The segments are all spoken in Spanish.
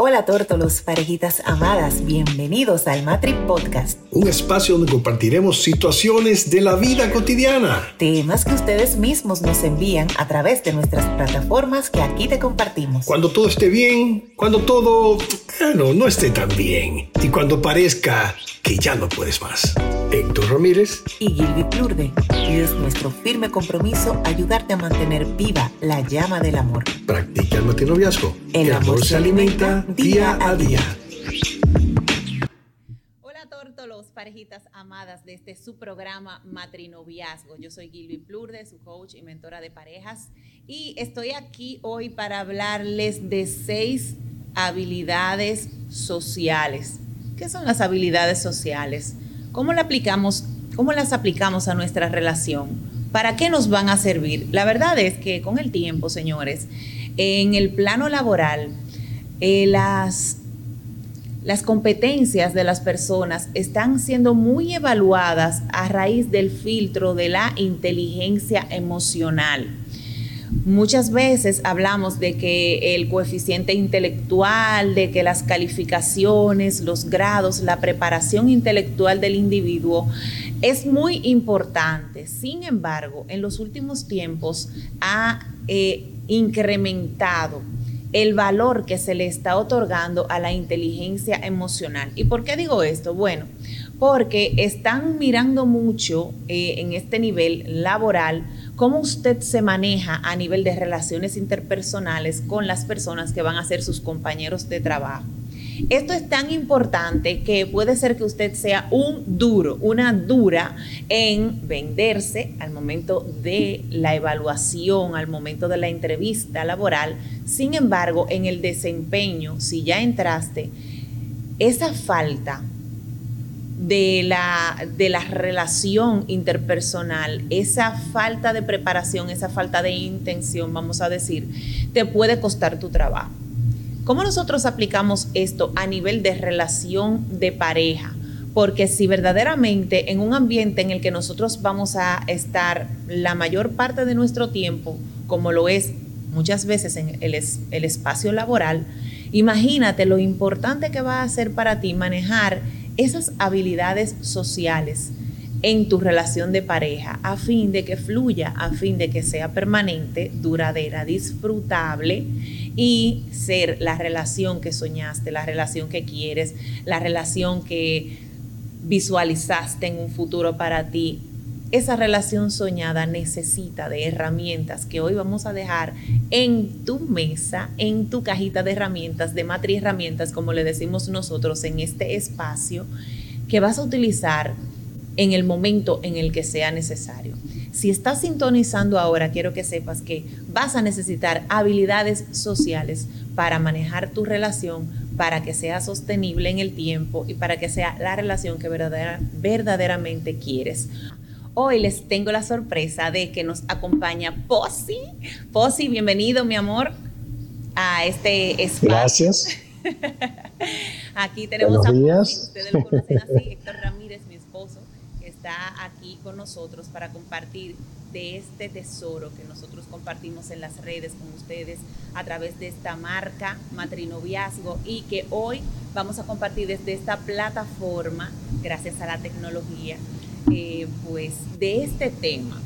Hola tórtolos, parejitas amadas, bienvenidos al Matri Podcast. Un espacio donde compartiremos situaciones de la vida cotidiana. Temas que ustedes mismos nos envían a través de nuestras plataformas que aquí te compartimos. Cuando todo esté bien, cuando todo, bueno, no esté tan bien. Y cuando parezca que ya no puedes más. Héctor Ramírez y Gilby Plurde. Y es nuestro firme compromiso ayudarte a mantener viva la llama del amor. Practica el matinoviazgo. El, amor, se alimenta día a día. Hola tórtolos, parejitas amadas de este su programa Matrinoviazgo. Yo soy Gilby Plurde, su coach y mentora de parejas. Y estoy aquí hoy para hablarles de seis habilidades sociales. ¿Qué son las habilidades sociales? ¿Cómo, aplicamos, ¿Cómo las aplicamos a nuestra relación? ¿Para qué nos van a servir? La verdad es que con el tiempo, señores, en el plano laboral, eh, las, las competencias de las personas están siendo muy evaluadas a raíz del filtro de la inteligencia emocional. Muchas veces hablamos de que el coeficiente intelectual, de que las calificaciones, los grados, la preparación intelectual del individuo es muy importante. Sin embargo, en los últimos tiempos ha eh, incrementado el valor que se le está otorgando a la inteligencia emocional. ¿Y por qué digo esto? Bueno, porque están mirando mucho eh, en este nivel laboral cómo usted se maneja a nivel de relaciones interpersonales con las personas que van a ser sus compañeros de trabajo. Esto es tan importante que puede ser que usted sea un duro, una dura en venderse al momento de la evaluación, al momento de la entrevista laboral. Sin embargo, en el desempeño, si ya entraste, esa falta de la, de la relación interpersonal, esa falta de preparación, esa falta de intención, vamos a decir, te puede costar tu trabajo. ¿Cómo nosotros aplicamos esto a nivel de relación de pareja? Porque si verdaderamente en un ambiente en el que nosotros vamos a estar la mayor parte de nuestro tiempo, como lo es muchas veces en el, espacio laboral, imagínate lo importante que va a ser para ti manejar esas habilidades sociales en tu relación de pareja a fin de que fluya, a fin de que sea permanente, duradera, disfrutable y ser la relación que soñaste, la relación que quieres, la relación que visualizaste en un futuro para ti. Esa relación soñada necesita de herramientas que hoy vamos a dejar en tu mesa, en tu cajita de herramientas, de matri herramientas, como le decimos nosotros en este espacio, que vas a utilizar en el momento en el que sea necesario. Si estás sintonizando ahora, quiero que sepas que vas a necesitar habilidades sociales para manejar tu relación, para que sea sostenible en el tiempo y para que sea la relación que verdaderamente quieres. Hoy les tengo la sorpresa de que nos acompaña Posi. Posi, bienvenido, mi amor, a este espacio. Gracias. Aquí tenemos a Posi, ustedes lo conocen así, Héctor Ramírez, mi esposo, que está aquí nosotros para compartir de este tesoro que nosotros compartimos en las redes con ustedes a través de esta marca Matrinoviazgo y que hoy vamos a compartir desde esta plataforma, gracias a la tecnología, eh, pues de este tema,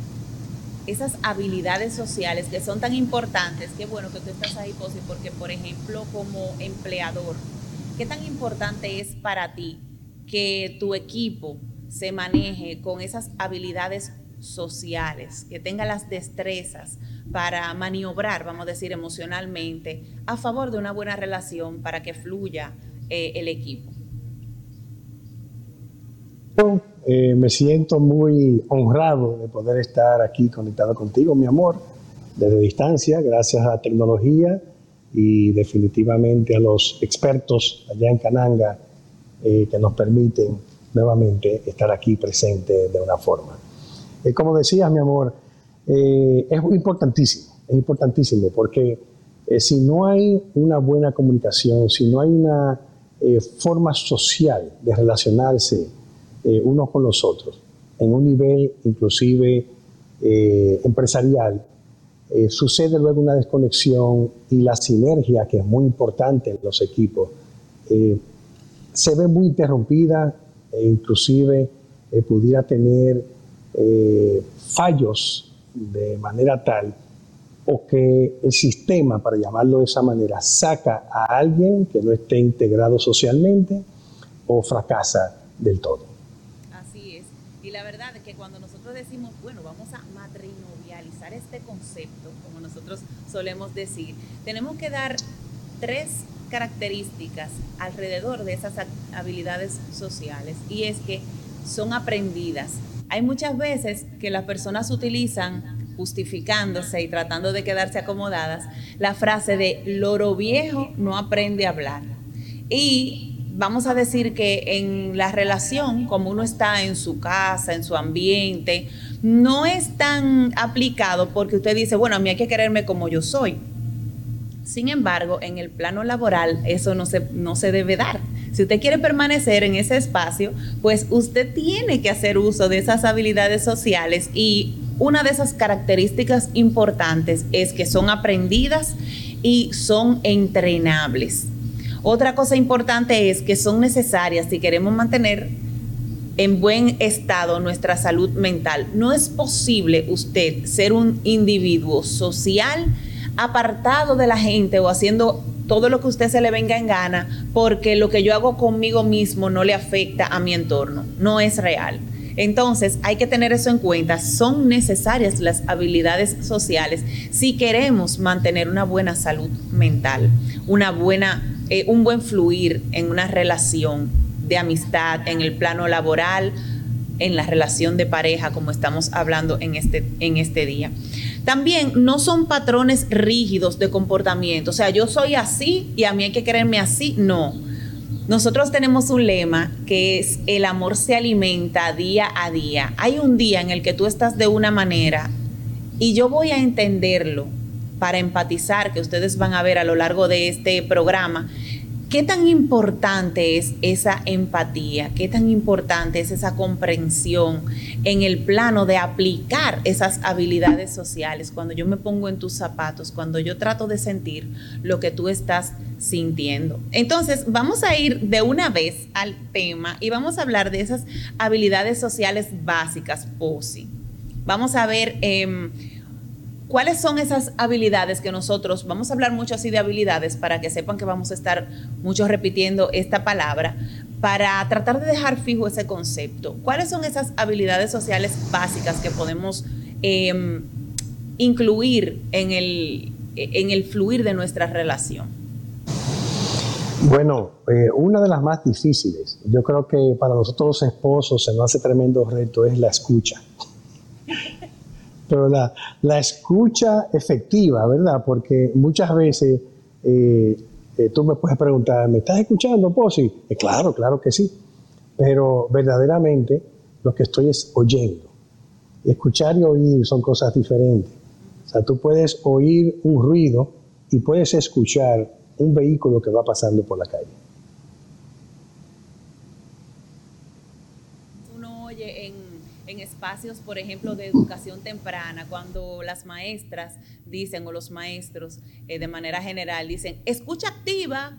esas habilidades sociales que son tan importantes, qué bueno que tú estás ahí, Posi, porque por ejemplo como empleador, ¿qué tan importante es para ti que tu equipo se maneje con esas habilidades sociales, que tenga las destrezas para maniobrar, vamos a decir, emocionalmente a favor de una buena relación para que fluya eh, el equipo? Eh, me siento muy honrado de poder estar aquí conectado contigo, mi amor, desde distancia, gracias a la tecnología y definitivamente a los expertos allá en Cananga eh, que nos permiten nuevamente estar aquí presente de una forma. Eh, como decías, mi amor, es importantísimo, es importantísimo porque si no hay una buena comunicación, si no hay una forma social de relacionarse, eh, unos con los otros, en un nivel inclusive eh, empresarial, eh, sucede luego una desconexión y la sinergia, que es muy importante en los equipos, eh, se ve muy interrumpida e inclusive eh, pudiera tener fallos de manera tal o que el sistema, para llamarlo de esa manera, saca a alguien que no esté integrado socialmente o fracasa del todo. Así es. Y la verdad es que cuando nosotros decimos, bueno, vamos a matrinovializar este concepto, como nosotros solemos decir, tenemos que dar tres características alrededor de esas habilidades sociales y es que son aprendidas. Hay muchas veces que las personas utilizan justificándose y tratando de quedarse acomodadas la frase de loro viejo no aprende a hablar. Y vamos a decir que en la relación, como uno está en su casa, en su ambiente, no es tan aplicado porque usted dice, bueno, a mí hay que quererme como yo soy. Sin embargo, en el plano laboral eso no se, no se debe dar. Si usted quiere permanecer en ese espacio, pues usted tiene que hacer uso de esas habilidades sociales y una de esas características importantes es que son aprendidas y son entrenables. Otra cosa importante es que son necesarias si queremos mantener en buen estado nuestra salud mental. No es posible usted ser un individuo social apartado de la gente o haciendo todo lo que usted se le venga en gana porque lo que yo hago conmigo mismo no le afecta a mi entorno. No es real. Entonces hay que tener eso en cuenta. Son necesarias las habilidades sociales si queremos mantener una buena salud mental, una buena eh, un buen fluir en una relación de amistad, en el plano laboral, en la relación de pareja, como estamos hablando en este, en este día. También no son patrones rígidos de comportamiento, o sea, yo soy así y a mí hay que quererme así, no. Nosotros tenemos un lema que es el amor se alimenta día a día. Hay un día en el que tú estás de una manera y yo voy a entenderlo para empatizar, que ustedes van a ver a lo largo de este programa, ¿Qué tan importante es esa empatía? ¿Qué tan importante es esa comprensión en el plano de aplicar esas habilidades sociales cuando yo me pongo en tus zapatos, cuando yo trato de sentir lo que tú estás sintiendo? Entonces, vamos a ir de una vez al tema y vamos a hablar de esas habilidades sociales básicas, POSI. Vamos a ver... Em, ¿Cuáles son esas habilidades que nosotros, vamos a hablar mucho así de habilidades para que sepan que vamos a estar mucho repitiendo esta palabra, para tratar de dejar fijo ese concepto? ¿Cuáles son esas habilidades sociales básicas que podemos em, incluir en el, en el fluir de nuestra relación? Bueno, eh, una de las más difíciles, yo creo que para nosotros los esposos se nos hace tremendo reto, es la escucha pero la, la, escucha efectiva, ¿verdad? Porque muchas veces eh, eh, tú me puedes preguntar, ¿me estás escuchando, Posi? Eh, claro, claro que sí, pero verdaderamente lo que estoy es oyendo. escuchar y oír son cosas diferentes. O sea, tú puedes oír un ruido y puedes escuchar un vehículo que va pasando por la calle. Espacios, por ejemplo, de educación temprana, cuando las maestras dicen, o los maestros eh, de manera general dicen, escucha activa,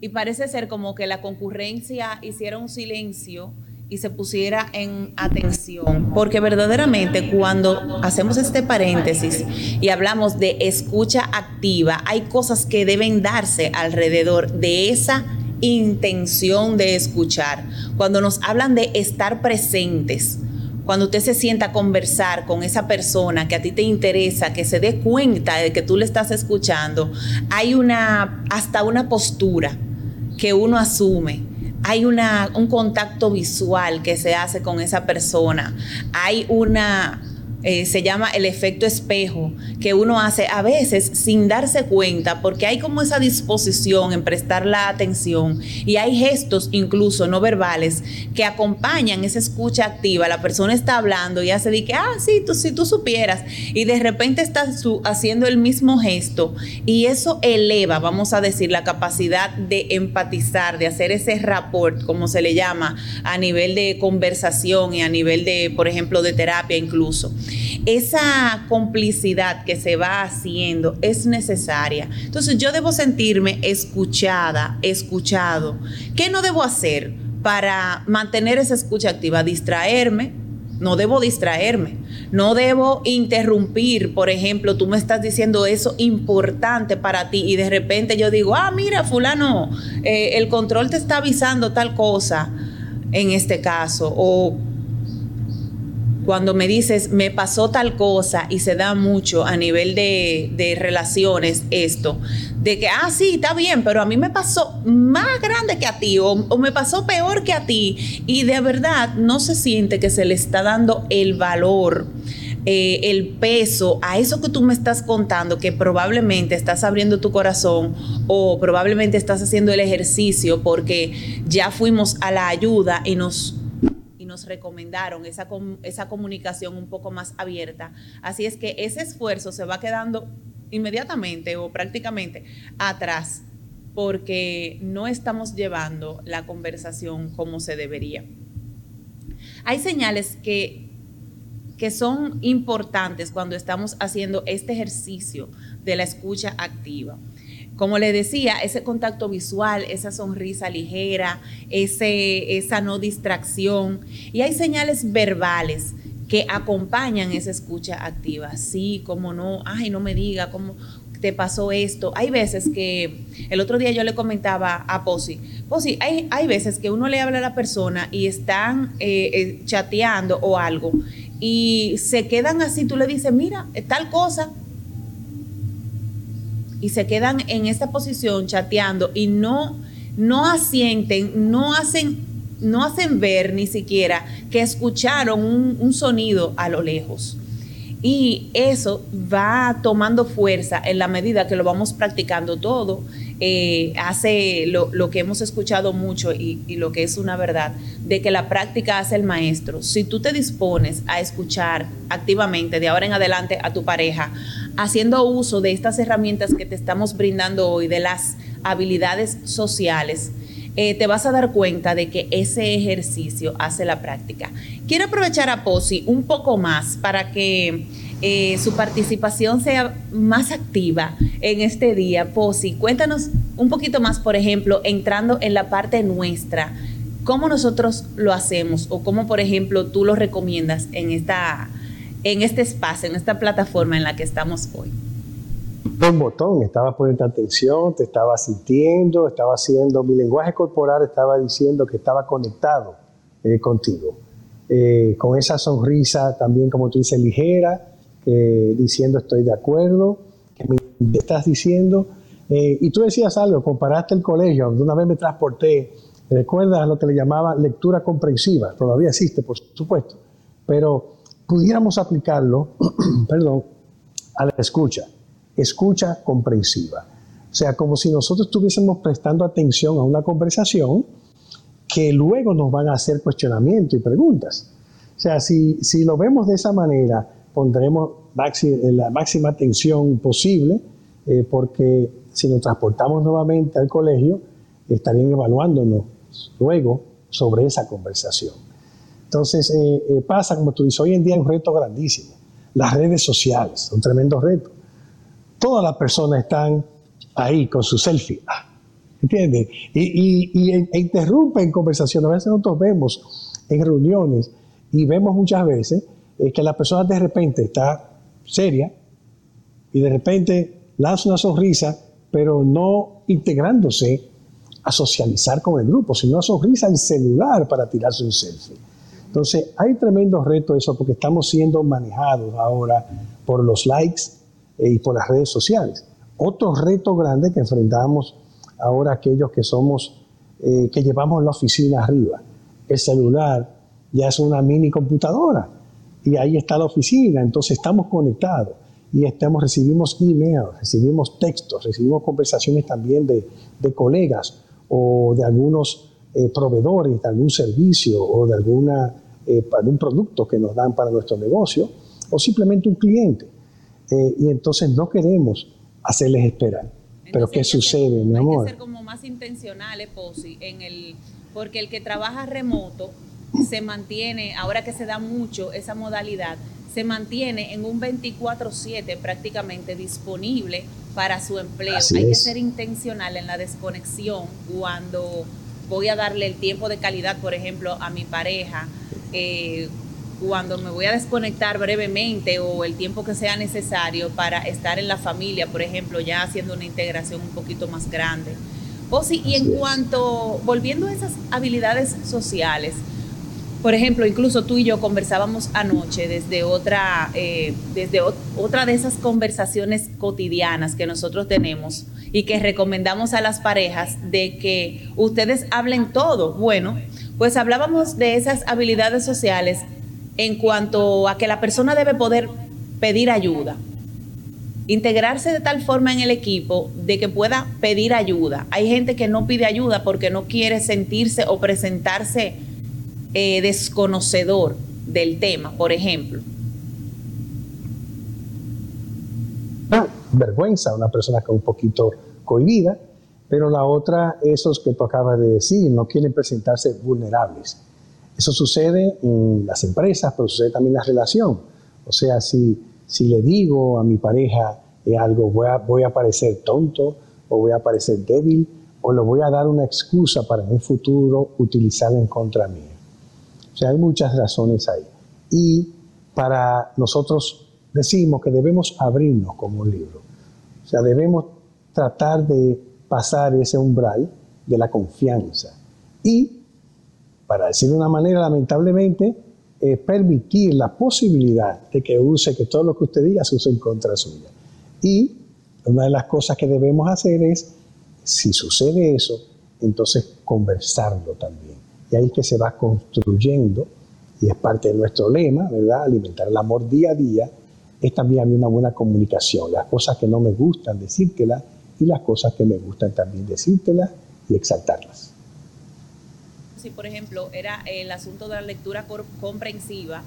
y parece ser como que la concurrencia hiciera un silencio y se pusiera en atención, porque verdaderamente cuando hacemos este paréntesis y hablamos de escucha activa, hay cosas que deben darse alrededor de esa intención de escuchar. Cuando nos hablan de estar presentes, cuando usted se sienta a conversar con esa persona que a ti te interesa, que se dé cuenta de que tú le estás escuchando, hay una, hasta una postura que uno asume. Hay una, un contacto visual que se hace con esa persona. Hay una, eh, se llama el efecto espejo, que uno hace a veces sin darse cuenta, porque hay como esa disposición en prestar la atención y hay gestos incluso no verbales que acompañan esa escucha activa. La persona está hablando y hace de que, ah, sí, tú, si tú supieras, y de repente estás haciendo el mismo gesto y eso eleva, vamos a decir, la capacidad de empatizar, de hacer ese rapport, como se le llama, a nivel de conversación y a nivel de, por ejemplo, de terapia incluso. Esa complicidad que se va haciendo es necesaria. Entonces yo debo sentirme escuchada, escuchado. ¿Qué no debo hacer para mantener esa escucha activa? Distraerme, no debo distraerme, no debo interrumpir, por ejemplo, tú me estás diciendo eso importante para ti y de repente yo digo, ah, mira, fulano, eh, el control te está avisando tal cosa en este caso, o cuando me dices, me pasó tal cosa y se da mucho a nivel de, relaciones esto, de que, ah, sí, está bien, pero a mí me pasó más grande que a ti o, me pasó peor que a ti y de verdad no se siente que se le está dando el valor. Eh, el peso a eso que tú me estás contando, que probablemente estás abriendo tu corazón o probablemente estás haciendo el ejercicio porque ya fuimos a la ayuda y nos nos recomendaron esa, esa comunicación un poco más abierta. Así es que ese esfuerzo se va quedando inmediatamente o prácticamente atrás porque no estamos llevando la conversación como se debería. Hay señales que, que son importantes cuando estamos haciendo este ejercicio de la escucha activa. Como le decía, ese contacto visual, esa sonrisa ligera, ese, esa no distracción. Y hay señales verbales que acompañan esa escucha activa. Sí, como no, ay, no me diga cómo te pasó esto. Hay veces que, el otro día yo le comentaba a Posi, Posi, hay, hay veces que uno le habla a la persona y están eh, eh, chateando o algo y se quedan así, tú le dices, mira, tal cosa, y se quedan en esta posición chateando y no, no asienten, no hacen, no hacen ver ni siquiera que escucharon un, sonido a lo lejos. Y eso va tomando fuerza en la medida que lo vamos practicando todo. Eh, hace lo, que hemos escuchado mucho y, lo que es una verdad, de que la práctica hace el maestro. Si tú te dispones a escuchar activamente de ahora en adelante a tu pareja, haciendo uso de estas herramientas que te estamos brindando hoy, de las habilidades sociales, eh, te vas a dar cuenta de que ese ejercicio hace la práctica. Quiero aprovechar a Posi un poco más para que eh, su participación sea más activa en este día. Posi, cuéntanos un poquito más, por ejemplo, entrando en la parte nuestra, cómo nosotros lo hacemos o cómo, por ejemplo, tú lo recomiendas en esta en este espacio, en esta plataforma en la que estamos hoy? Un botón, estaba poniendo atención, te estaba sintiendo, estaba haciendo, mi lenguaje corporal estaba diciendo que estaba conectado eh, contigo. Eh, con esa sonrisa también, como tú dices, ligera, diciendo estoy de acuerdo, que me estás diciendo. Eh, y tú decías algo, comparaste el colegio, una vez me transporté, ¿recuerdas lo que le llamaba lectura comprensiva? Todavía existe, por supuesto, pero pudiéramos aplicarlo, perdón, a la escucha, escucha comprensiva. O sea, como si nosotros estuviésemos prestando atención a una conversación que luego nos van a hacer cuestionamientos y preguntas. O sea, si, si lo vemos de esa manera, pondremos la máxima atención posible, eh, porque si nos transportamos nuevamente al colegio, estarían evaluándonos luego sobre esa conversación. Entonces eh, eh, pasa, como tú dices, hoy en día un reto grandísimo. Las redes sociales, un tremendo reto. Todas las personas están ahí con su selfie. Ah, ¿Entiendes? Y, e interrumpen conversaciones. A veces nosotros vemos en reuniones y vemos muchas veces eh, que la persona de repente está seria y de repente lanza una sonrisa, pero no integrándose a socializar con el grupo, sino a sonrisa al celular para tirarse un selfie. Entonces, hay tremendo reto eso porque estamos siendo manejados ahora por los likes eh, y por las redes sociales. Otro reto grande que enfrentamos ahora aquellos que somos, eh, que llevamos la oficina arriba. El celular ya es una mini computadora y ahí está la oficina, entonces estamos conectados y estamos, recibimos emails, recibimos textos, recibimos conversaciones también de, de colegas o de algunos eh, proveedores de algún servicio o de alguna eh, para un producto que nos dan para nuestro negocio o simplemente un cliente. Eh, y entonces no queremos hacerles esperar. Pero ¿qué sucede, mi amor? Hay que ser como más intencionales, Posi, en el, porque el que trabaja remoto se mantiene, ahora que se da mucho esa modalidad, se mantiene en un 24/7 prácticamente disponible para su empleo. Hay que ser intencional en la desconexión cuando voy a darle el tiempo de calidad, por ejemplo, a mi pareja. Eh, cuando me voy a desconectar brevemente o el tiempo que sea necesario para estar en la familia, por ejemplo, ya haciendo una integración un poquito más grande. O sí, y en cuanto, volviendo a esas habilidades sociales, por ejemplo, incluso tú y yo conversábamos anoche desde otra, eh, desde otra de esas conversaciones cotidianas que nosotros tenemos y que recomendamos a las parejas de que ustedes hablen todo. Bueno, pues hablábamos de esas habilidades sociales en cuanto a que la persona debe poder pedir ayuda, integrarse de tal forma en el equipo de que pueda pedir ayuda. Hay gente que no pide ayuda porque no quiere sentirse o presentarse eh, desconocedor del tema, por ejemplo. Ah, vergüenza, una persona que un poquito cohibida, pero la otra, esos que tú acabas de decir, no quieren presentarse vulnerables. Eso sucede en las empresas, pero sucede también en la relación. O sea, si, si le digo a mi pareja algo, voy a, voy a parecer tonto o voy a parecer débil o le voy a dar una excusa para en un futuro utilizarla en contra mía. O sea, hay muchas razones ahí. Y para nosotros decimos que debemos abrirnos como un libro. O sea, debemos tratar de pasar ese umbral de la confianza. Y para decir de una manera, lamentablemente, eh, permitir la posibilidad de que use, que todo lo que usted diga se use en contra suya. Y una de las cosas que debemos hacer es, si sucede eso, entonces conversarlo también. Y ahí es que se va construyendo, y es parte de nuestro lema, ¿verdad? Alimentar el amor día a día, es también una buena comunicación. Las cosas que no me gustan, decírtelas, y las cosas que me gustan también decírtelas y exaltarlas si, por ejemplo, era el asunto de la lectura comprensiva,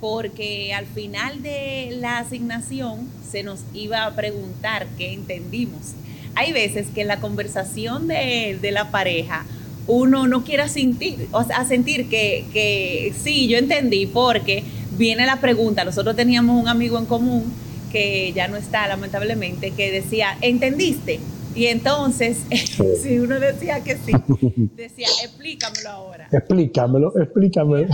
porque al final de la asignación se nos iba a preguntar qué entendimos. Hay veces que en la conversación de, la pareja uno no quiere sentir, o sentir que, que sí, yo entendí, porque viene la pregunta, nosotros teníamos un amigo en común que ya no está lamentablemente, que decía, ¿entendiste? Y entonces, si uno decía que sí, decía, explícamelo ahora. Explícamelo, explícamelo.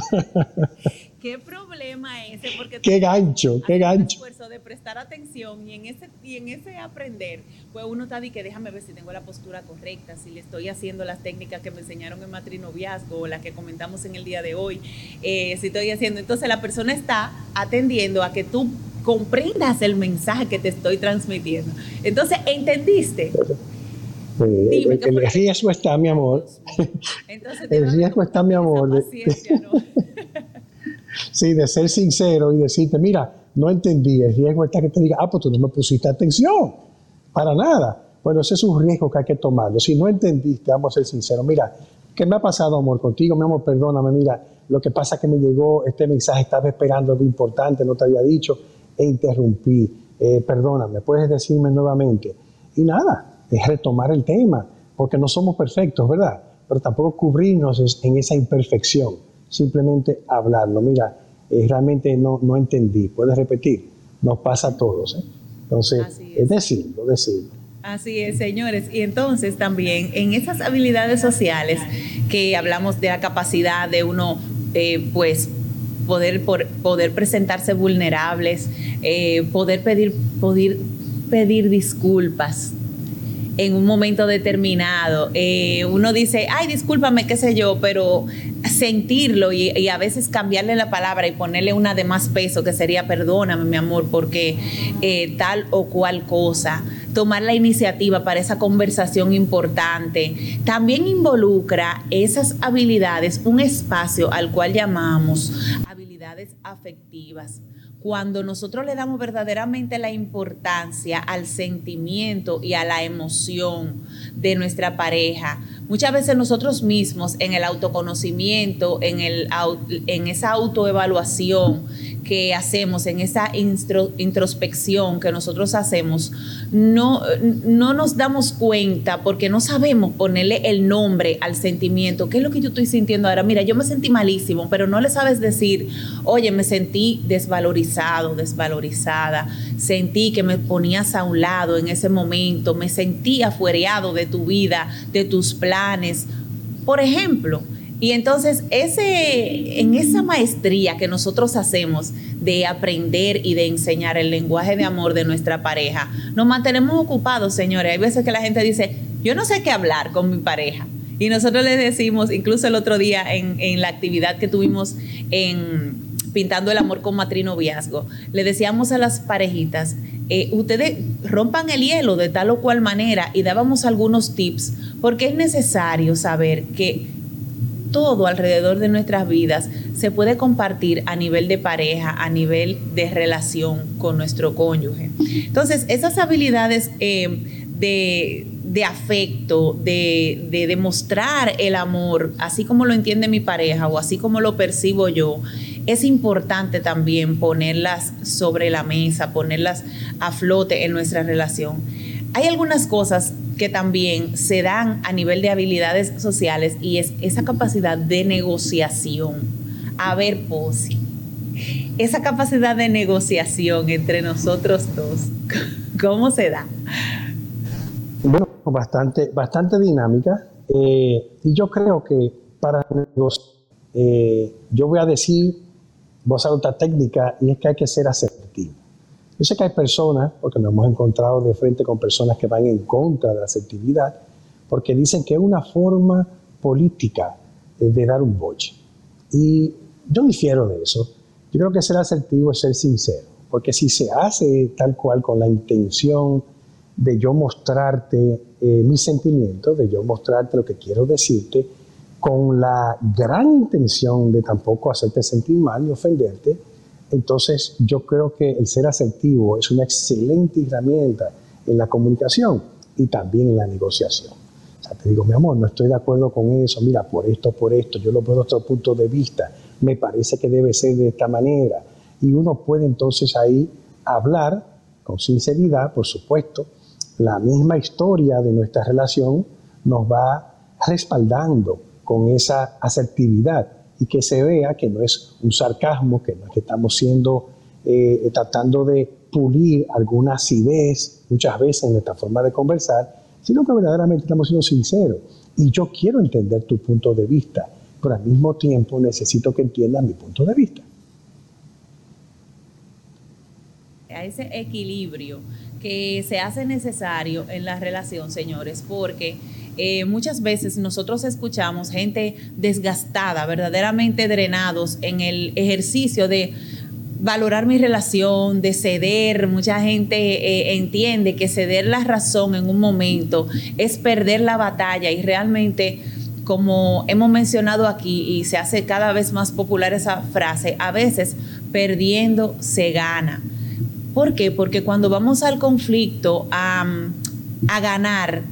¿Qué problema es ese? Porque qué gancho, qué gancho. esfuerzo de prestar atención y en ese y en ese aprender, pues uno está de que déjame ver si tengo la postura correcta, si le estoy haciendo las técnicas que me enseñaron en matrinoviazgo o las que comentamos en el día de hoy, eh, si estoy haciendo. Entonces la persona está atendiendo a que tú comprendas el mensaje que te estoy transmitiendo. Entonces, ¿entendiste? el, riesgo está, mi amor. el riesgo está, mi amor. sí, de ser sincero y decirte, mira, no entendí. El riesgo está que te diga, ah, pues tú no me pusiste atención. Para nada. Bueno, ese es un riesgo que hay que tomarlo. Si no entendiste, vamos a ser sinceros. Mira, ¿qué me ha pasado, amor, contigo? Mi amor, perdóname. Mira, lo que pasa es que me llegó este mensaje, estaba esperando algo importante, no te había dicho e interrumpí, eh, perdóname, puedes decirme nuevamente. Y nada, es retomar el tema, porque no somos perfectos, ¿verdad? Pero tampoco cubrirnos en esa imperfección, simplemente hablarlo. Mira, eh, realmente no, no entendí, puedes repetir, nos pasa a todos. ¿eh? Entonces, es. es decirlo, decirlo. Así es, señores. Y entonces también en esas habilidades sociales que hablamos de la capacidad de uno, eh, pues, poder, poder presentarse vulnerables, eh, poder, pedir, poder pedir disculpas en un momento determinado. Eh, uno dice, ay, discúlpame, qué sé yo, pero sentirlo y, a veces cambiarle la palabra y ponerle una de más peso, que sería perdóname, mi amor, porque eh, tal o cual cosa tomar la iniciativa para esa conversación importante. También involucra esas habilidades, un espacio al cual llamamos habilidades afectivas. Cuando nosotros le damos verdaderamente la importancia al sentimiento y a la emoción de nuestra pareja, muchas veces nosotros mismos en el autoconocimiento, en, el, en esa autoevaluación que hacemos, en esa introspección que nosotros hacemos, no, no nos damos cuenta porque no sabemos ponerle el nombre al sentimiento. ¿Qué es lo que yo estoy sintiendo ahora? Mira, yo me sentí malísimo, pero no le sabes decir, oye, me sentí desvalorizado, desvalorizada, sentí que me ponías a un lado en ese momento, me sentí afuereado de tu vida, de tus planes. Por ejemplo, y entonces, ese, en esa maestría que nosotros hacemos de aprender y de enseñar el lenguaje de amor de nuestra pareja, nos mantenemos ocupados, señores. Hay veces que la gente dice, yo no sé qué hablar con mi pareja. Y nosotros les decimos, incluso el otro día en, la actividad que tuvimos en Pintando el Amor con Matrinoviazgo, le decíamos a las parejitas, eh, ustedes rompan el hielo de tal o cual manera y dábamos algunos tips, porque es necesario saber que todo alrededor de nuestras vidas se puede compartir a nivel de pareja, a nivel de relación con nuestro cónyuge. Entonces, esas habilidades eh, de, afecto, de, de demostrar el amor, así como lo entiende mi pareja o así como lo percibo yo, es importante también ponerlas sobre la mesa, ponerlas a flote en nuestra relación. Hay algunas cosas que también se dan a nivel de habilidades sociales y es esa capacidad de negociación. A ver, Posi, esa capacidad de negociación entre nosotros dos, ¿cómo se da? Bueno, bastante, bastante dinámica. Eh, y yo creo que para negociar, eh, yo voy a decir, voy a usar otra técnica y es que hay que ser asertivo. Yo sé que hay personas, porque nos hemos encontrado de frente con personas que van en contra de la asertividad, porque dicen que es una forma política de dar un boche. Y yo difiero de eso. Yo creo que ser asertivo es ser sincero, porque si se hace tal cual con la intención de yo mostrarte eh, mis sentimientos, de yo mostrarte lo que quiero decirte, con la gran intención de tampoco hacerte sentir mal ni ofenderte, entonces, yo creo que el ser asertivo es una excelente herramienta en la comunicación y también en la negociación. O sea, te digo, mi amor, no estoy de acuerdo con eso, mira, por esto, por esto, yo lo veo de otro punto de vista, me parece que debe ser de esta manera. Y uno puede entonces ahí hablar con sinceridad, por supuesto, la misma historia de nuestra relación nos va respaldando con esa asertividad y que se vea que no es un sarcasmo, que no es que estamos siendo, eh, tratando de pulir alguna acidez muchas veces en nuestra forma de conversar, sino que verdaderamente estamos siendo sinceros. Y yo quiero entender tu punto de vista, pero al mismo tiempo necesito que entiendas mi punto de vista. A ese equilibrio que se hace necesario en la relación, señores, porque eh, muchas veces nosotros escuchamos gente desgastada, verdaderamente drenados en el ejercicio de valorar mi relación, de ceder. Mucha gente eh, entiende que ceder la razón en un momento es perder la batalla y realmente como hemos mencionado aquí y se hace cada vez más popular esa frase, a veces perdiendo se gana. ¿Por qué? Porque cuando vamos al conflicto a, a ganar,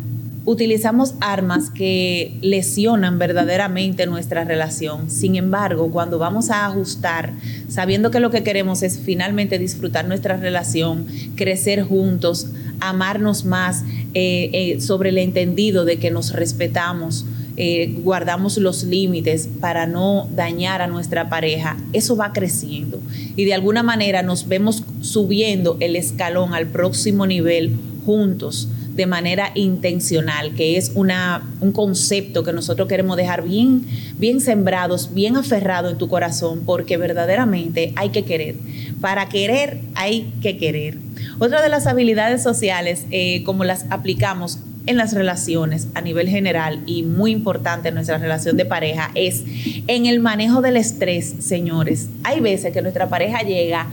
utilizamos armas que lesionan verdaderamente nuestra relación. Sin embargo, cuando vamos a ajustar, sabiendo que lo que queremos es finalmente disfrutar nuestra relación, crecer juntos, amarnos más, eh, eh, sobre el entendido de que nos respetamos, eh, guardamos los límites para no dañar a nuestra pareja, eso va creciendo. Y de alguna manera nos vemos subiendo el escalón al próximo nivel juntos de manera intencional, que es una, un concepto que nosotros queremos dejar bien, bien sembrados, bien aferrado en tu corazón, porque verdaderamente hay que querer. Para querer hay que querer. Otra de las habilidades sociales, eh, como las aplicamos en las relaciones a nivel general y muy importante en nuestra relación de pareja, es en el manejo del estrés, señores. Hay veces que nuestra pareja llega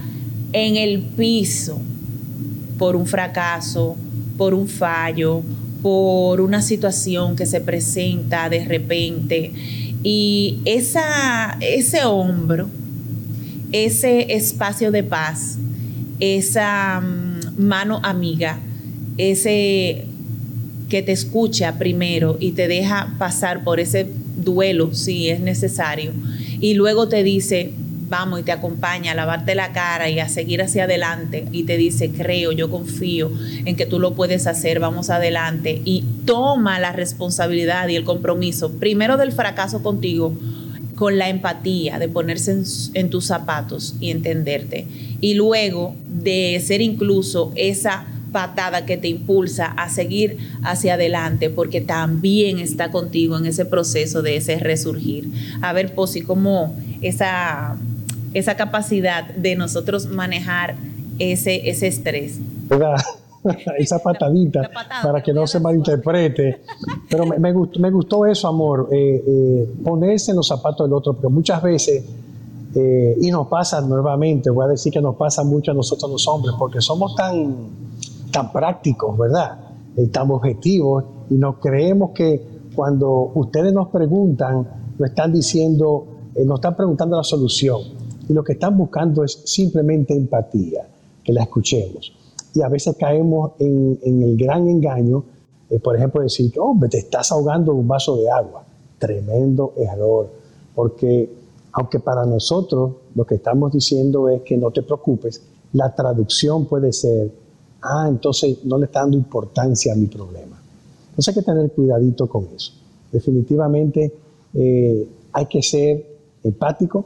en el piso por un fracaso, por un fallo, por una situación que se presenta de repente. Y esa, ese hombro, ese espacio de paz, esa mm, mano amiga, ese que te escucha primero y te deja pasar por ese duelo si es necesario, y luego te dice, vamos y te acompaña a lavarte la cara y a seguir hacia adelante y te dice, creo, yo confío en que tú lo puedes hacer, vamos adelante y toma la responsabilidad y el compromiso, primero del fracaso contigo, con la empatía, de ponerse en, tus zapatos y entenderte. Y luego de ser incluso esa patada que te impulsa a seguir hacia adelante, porque también está contigo en ese proceso de ese resurgir. A ver, Posi, cómo esa, esa capacidad de nosotros manejar ese, ese estrés. esa patadita para que no se malinterprete. Pero me, gustó, me gustó eso, amor, eh, eh, ponerse en los zapatos del otro, porque muchas veces, eh, y nos pasa nuevamente, voy a decir que nos pasa mucho a nosotros los hombres, porque somos tan, tan prácticos, ¿verdad? Y tan objetivos, y nos creemos que cuando ustedes nos preguntan, nos están diciendo, nos están preguntando la solución, y lo que están buscando es simplemente empatía, que la escuchemos y a veces caemos en, el gran engaño, eh, por ejemplo, decir que, te estás ahogando un vaso de agua. Tremendo error, porque aunque para nosotros lo que estamos diciendo es que no te preocupes, la traducción puede ser, ah, entonces no le está dando importancia a mi problema. Entonces hay que tener cuidadito con eso. Definitivamente eh, hay que ser empático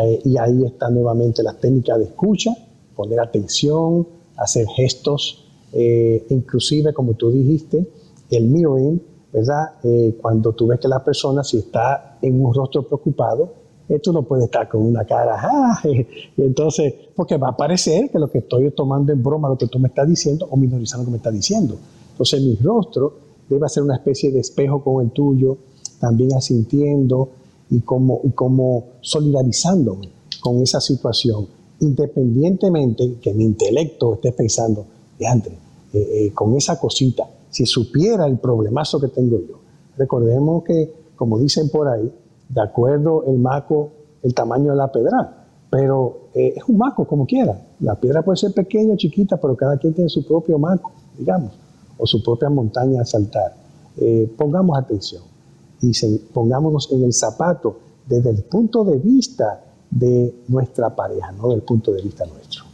eh, y ahí está nuevamente la técnica de escucha, poner atención, hacer gestos, eh, inclusive como tú dijiste, el mirroring, ¿verdad? Eh, cuando tú ves que la persona si está en un rostro preocupado, eh, tú no puedes estar con una cara, ¡ah! y entonces, porque va a parecer que lo que estoy tomando en broma, lo que tú me estás diciendo, o minorizando lo que me estás diciendo. Entonces mi rostro debe ser una especie de espejo con el tuyo, también asintiendo y como, y como solidarizándome con esa situación independientemente que mi intelecto esté pensando, de eh, eh, con esa cosita, si supiera el problemazo que tengo yo. Recordemos que, como dicen por ahí, de acuerdo el maco, el tamaño de la pedra, pero eh, es un maco como quiera. La piedra puede ser pequeña o chiquita, pero cada quien tiene su propio maco, digamos, o su propia montaña a saltar. pongamos atención y pongámonos en el zapato desde el punto de vista de nuestra pareja, no del punto de vista nuestro.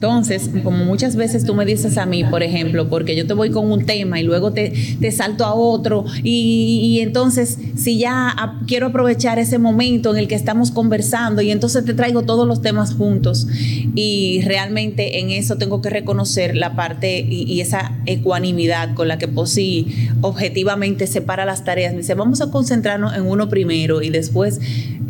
Entonces, como muchas veces tú me dices a mí, por ejemplo, porque yo te voy con un tema y luego te, te salto a otro, y, entonces si ya quiero aprovechar ese momento en el que estamos conversando y entonces te traigo todos los temas juntos, y realmente en eso tengo que reconocer la parte y, esa ecuanimidad con la que Posi objetivamente separa las tareas. Me dice, vamos a concentrarnos en uno primero y después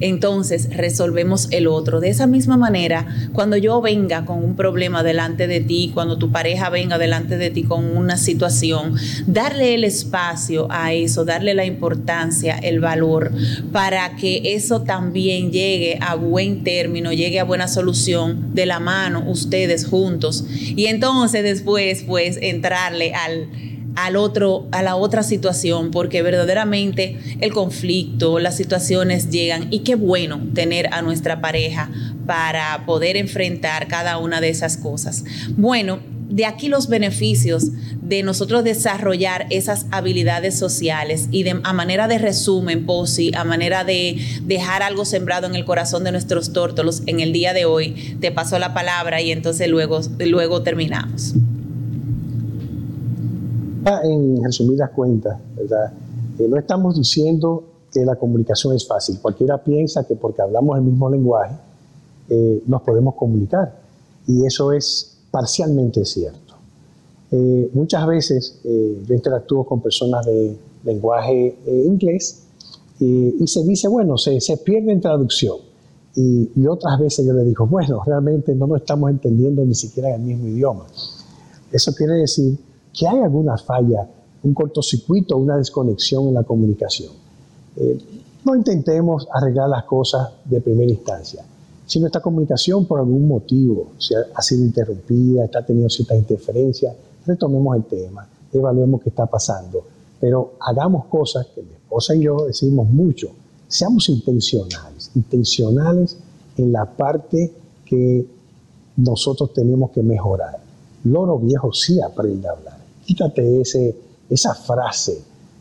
entonces resolvemos el otro. De esa misma manera, cuando yo venga con un problema delante de ti, cuando tu pareja venga delante de ti con una situación, darle el espacio a eso, darle la importancia, el valor, para que eso también llegue a buen término, llegue a buena solución de la mano, ustedes juntos. Y entonces después, pues, entrarle al al otro, a la otra situación, porque verdaderamente el conflicto, las situaciones llegan y qué bueno tener a nuestra pareja para poder enfrentar cada una de esas cosas. Bueno, de aquí los beneficios de nosotros desarrollar esas habilidades sociales y a manera de resumen, Posi, a manera de dejar algo sembrado en el corazón de nuestros tórtolos en el día de hoy, te paso la palabra y entonces luego, luego terminamos en resumidas cuentas, ¿verdad? Eh, no estamos diciendo que la comunicación es fácil. Cualquiera piensa que porque hablamos el mismo lenguaje eh, nos podemos comunicar. Y eso es parcialmente cierto. Eh, muchas veces yo interactúo con personas de lenguaje inglés y, se dice, bueno, se, se pierde en traducción. Y, y, otras veces yo le digo, bueno, realmente no nos estamos entendiendo ni siquiera en el mismo idioma. Eso quiere decir que hay alguna falla, un cortocircuito, una desconexión en la comunicación. Eh, no intentemos arreglar las cosas de primera instancia. Si nuestra comunicación por algún motivo ha sido interrumpida, está teniendo cierta interferencia, retomemos el tema, evaluemos qué está pasando. Pero hagamos cosas que mi esposa y yo decimos mucho. Seamos intencionales, intencionales en la parte que nosotros tenemos que mejorar. Loro viejo sí aprende a hablar quítate ese, esa frase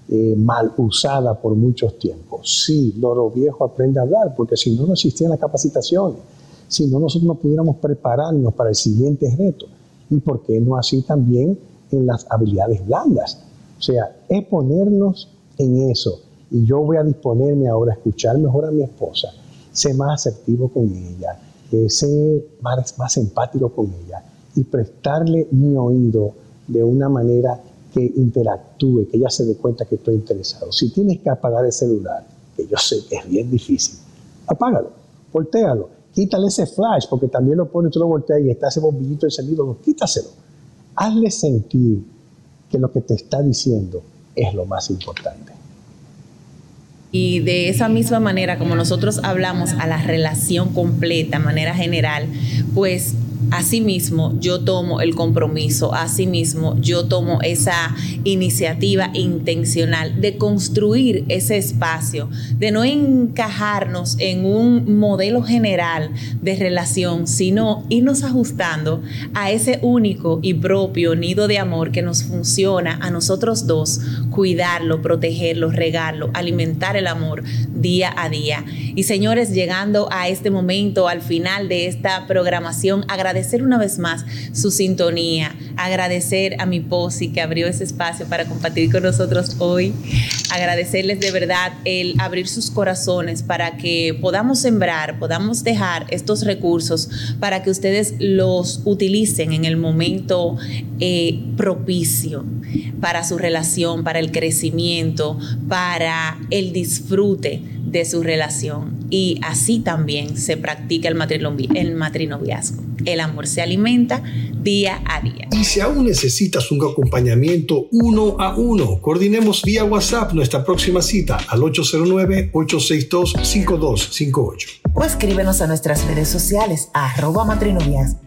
eh, mal usada por muchos tiempos. Sí, Loro Viejo aprende a hablar, porque si no, no existían las capacitaciones, si no, nosotros no pudiéramos prepararnos para el siguiente reto. Y por qué no así también en las habilidades blandas. O sea, es ponernos en eso. Y yo voy a disponerme ahora a escuchar mejor a mi esposa, ser más asertivo con ella, eh, ser más, más empático con ella y prestarle mi oído de una manera que interactúe, que ella se dé cuenta que estoy interesado. Si tienes que apagar el celular, que yo sé que es bien difícil, apágalo, voltealo, quítale ese flash, porque también lo pones, tú lo volteas y está ese bombillito encendido, quítaselo. Hazle sentir que lo que te está diciendo es lo más importante. Y de esa misma manera, como nosotros hablamos a la relación completa, manera general, pues Asimismo, yo tomo el compromiso, asimismo, yo tomo esa iniciativa intencional de construir ese espacio, de no encajarnos en un modelo general de relación, sino irnos ajustando a ese único y propio nido de amor que nos funciona a nosotros dos, cuidarlo, protegerlo, regarlo, alimentar el amor día a día. Y señores, llegando a este momento, al final de esta programación, agradecemos agradecer una vez más su sintonía, agradecer a mi Posi que abrió ese espacio para compartir con nosotros hoy, agradecerles de verdad el abrir sus corazones para que podamos sembrar, podamos dejar estos recursos para que ustedes los utilicen en el momento eh, propicio para su relación, para el crecimiento, para el disfrute de su relación. Y así también se practica el, matrinoviazgo. El amor se alimenta día a día. Y si aún necesitas un acompañamiento uno a uno, coordinemos vía WhatsApp nuestra próxima cita al 809-862-5258. O escríbenos a nuestras redes sociales arroba matrinoviazgo